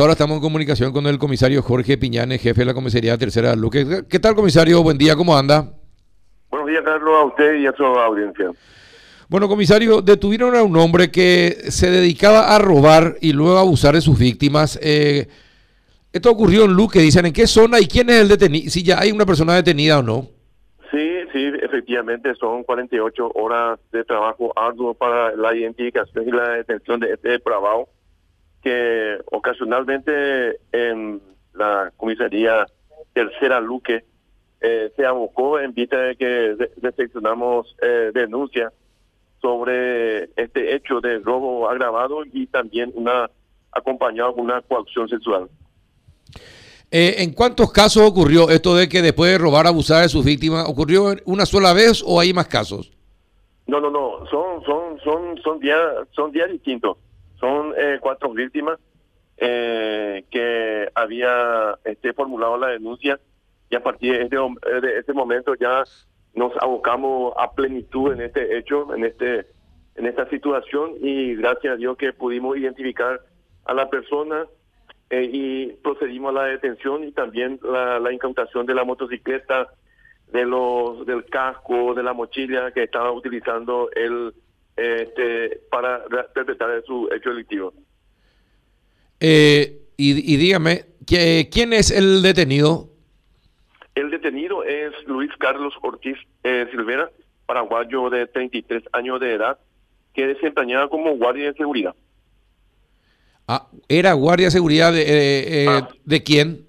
Ahora estamos en comunicación con el comisario Jorge Piñanes, jefe de la comisaría tercera de Luque. ¿Qué tal, comisario? Buen día, ¿cómo anda? Buenos días, Carlos, a usted y a su audiencia. Bueno, comisario, detuvieron a un hombre que se dedicaba a robar y luego a abusar de sus víctimas. Eh, esto ocurrió en Luque, dicen, ¿en qué zona y quién es el detenido? Si ya hay una persona detenida o no. Sí, sí, efectivamente son 48 horas de trabajo arduo para la identificación y la detención de este depravado que ocasionalmente en la comisaría Tercera Luque eh, se abocó en vista de que decepcionamos eh, denuncia sobre este hecho de robo agravado y también una acompañado con una coacción sexual. Eh, ¿En cuántos casos ocurrió esto de que después de robar, abusar de sus víctimas, ocurrió una sola vez o hay más casos? No, no, no, son son son son días son días distintos. Eh, cuatro víctimas eh, que había este, formulado la denuncia y a partir de este, de este momento ya nos abocamos a plenitud en este hecho, en este en esta situación y gracias a Dios que pudimos identificar a la persona eh, y procedimos a la detención y también la, la, incautación de la motocicleta, de los del casco, de la mochila que estaba utilizando el este, para perpetrar su hecho delictivo. Eh, y, dígame, ¿quién es el detenido? El detenido es Luis Carlos Ortiz eh, Silvera, paraguayo de 33 años de edad, que desempeñaba como guardia de seguridad. Ah, ¿Era guardia de seguridad de, eh, ah. ¿de quién?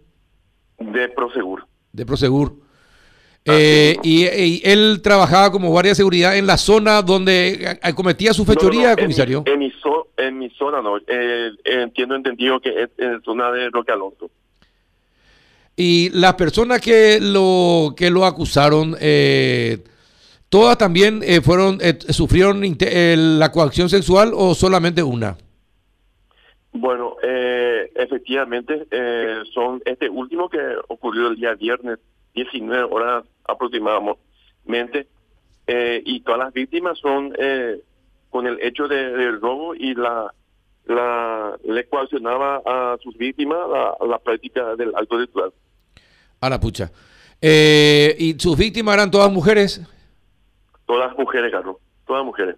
De Prosegur. De Prosegur. Eh, y, él trabajaba como guardia de seguridad en la zona donde cometía su fechoría, comisario. En mi, en, mi zona no. Eh, entiendo entendido que es en zona de Roque Alonso. Y las personas que lo que lo acusaron, eh, todas también fueron sufrieron la coacción sexual o solamente una. Bueno, efectivamente son este último que ocurrió el día viernes 19 horas aproximadamente, eh, y todas las víctimas son eh, con el hecho de, del robo y la, la le coaccionaba a sus víctimas a, la práctica del alto ritual. A la pucha. Eh, ¿Y sus víctimas eran todas mujeres? Todas mujeres, Carlos, todas mujeres.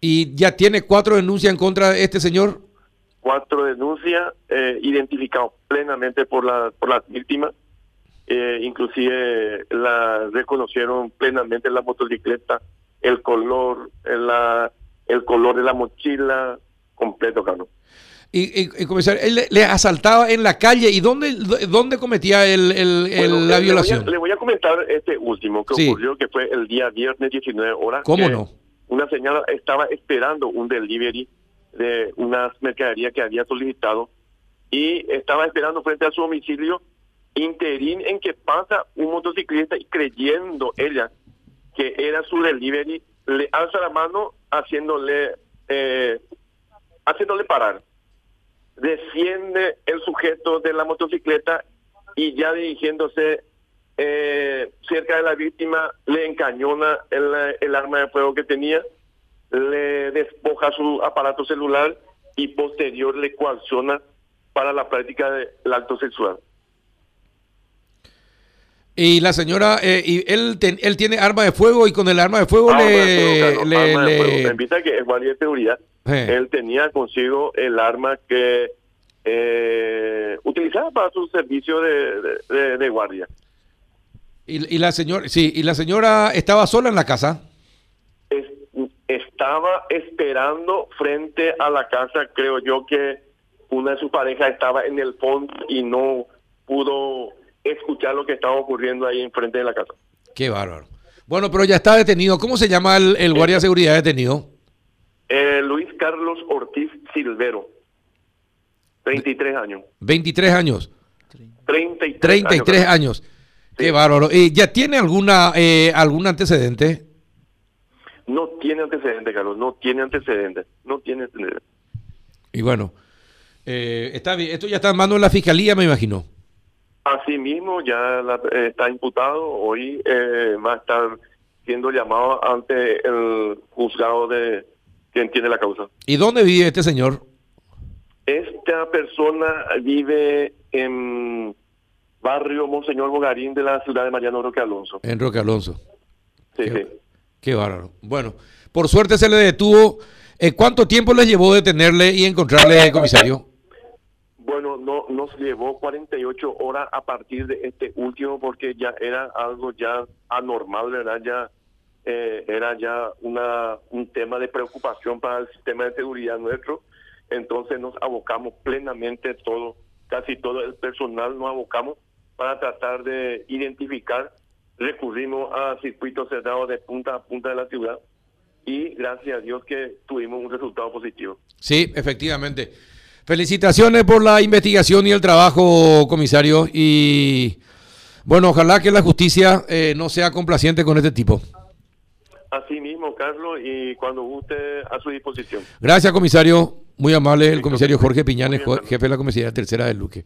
¿Y ya tiene cuatro denuncias en contra de este señor? Cuatro denuncias eh, identificadas plenamente por, la, por las víctimas eh, inclusive la reconocieron plenamente la motocicleta, el color, la, el color de la mochila, completo, Carlos. Y, y, comisario, él le, asaltaba en la calle y dónde dónde cometía el, el, la violación. Le voy, a, comentar este último que ocurrió que fue el día viernes 19 horas. ¿Cómo no? Una señora estaba esperando un delivery de unas mercaderías que había solicitado y estaba esperando frente a su domicilio interín en que pasa un motociclista y creyendo ella que era su delivery, le alza la mano haciéndole eh, haciéndole parar. Desciende el sujeto de la motocicleta y ya dirigiéndose eh, cerca de la víctima le encañona el, el arma de fuego que tenía, le despoja su aparato celular y posterior le coacciona para la práctica del acto sexual. Y la señora, eh, y él, él tiene arma de fuego y con el arma de fuego le... le, que es guardia de seguridad. Él tenía consigo el arma que eh, utilizaba para su servicio de, de, guardia. Y, y, la señora, sí, y la señora estaba sola en la casa. estaba esperando frente a la casa, creo yo que una de sus parejas estaba en el fondo y no pudo escuchar lo que estaba ocurriendo ahí enfrente de la casa. Qué bárbaro. Bueno, pero ya está detenido. ¿Cómo se llama el, guardia de seguridad detenido? Eh, Luis Carlos Ortiz Silvero. 23 años. 23 años. 33, 33 años. Qué bárbaro. ¿Y ¿Ya tiene alguna eh, algún antecedente? No tiene antecedente, Carlos. No tiene antecedente. No tiene antecedente. Y bueno, eh, está bien. Esto ya está en manos de la fiscalía, me imagino. Asimismo, ya eh, está imputado, hoy eh, va a estar siendo llamado ante el juzgado de quien tiene la causa. ¿Y dónde vive este señor? Esta persona vive en barrio Monseñor Bogarín de la ciudad de Mariano Roque Alonso. En Roque Alonso. Sí, qué, sí. qué bárbaro. Bueno, por suerte se le detuvo. Eh, ¿Cuánto tiempo les llevó detenerle y encontrarle, comisario? Bueno, no nos llevó 48 horas a partir de este último porque ya era algo ya anormal, ¿verdad? Ya eh, era ya una un tema de preocupación para el sistema de seguridad nuestro. Entonces nos abocamos plenamente todo, casi todo el personal nos abocamos para tratar de identificar. Recurrimos a circuitos cerrados de punta a punta de la ciudad y gracias a Dios que tuvimos un resultado positivo. Sí, efectivamente. Felicitaciones por la investigación y el trabajo, comisario. Y bueno, ojalá que la justicia eh, no sea complaciente con este tipo. Así mismo, Carlos, y cuando guste a su disposición. Gracias, comisario. Muy amable el comisario. Jorge Piñanes, jefe de la comisaría tercera del Luque.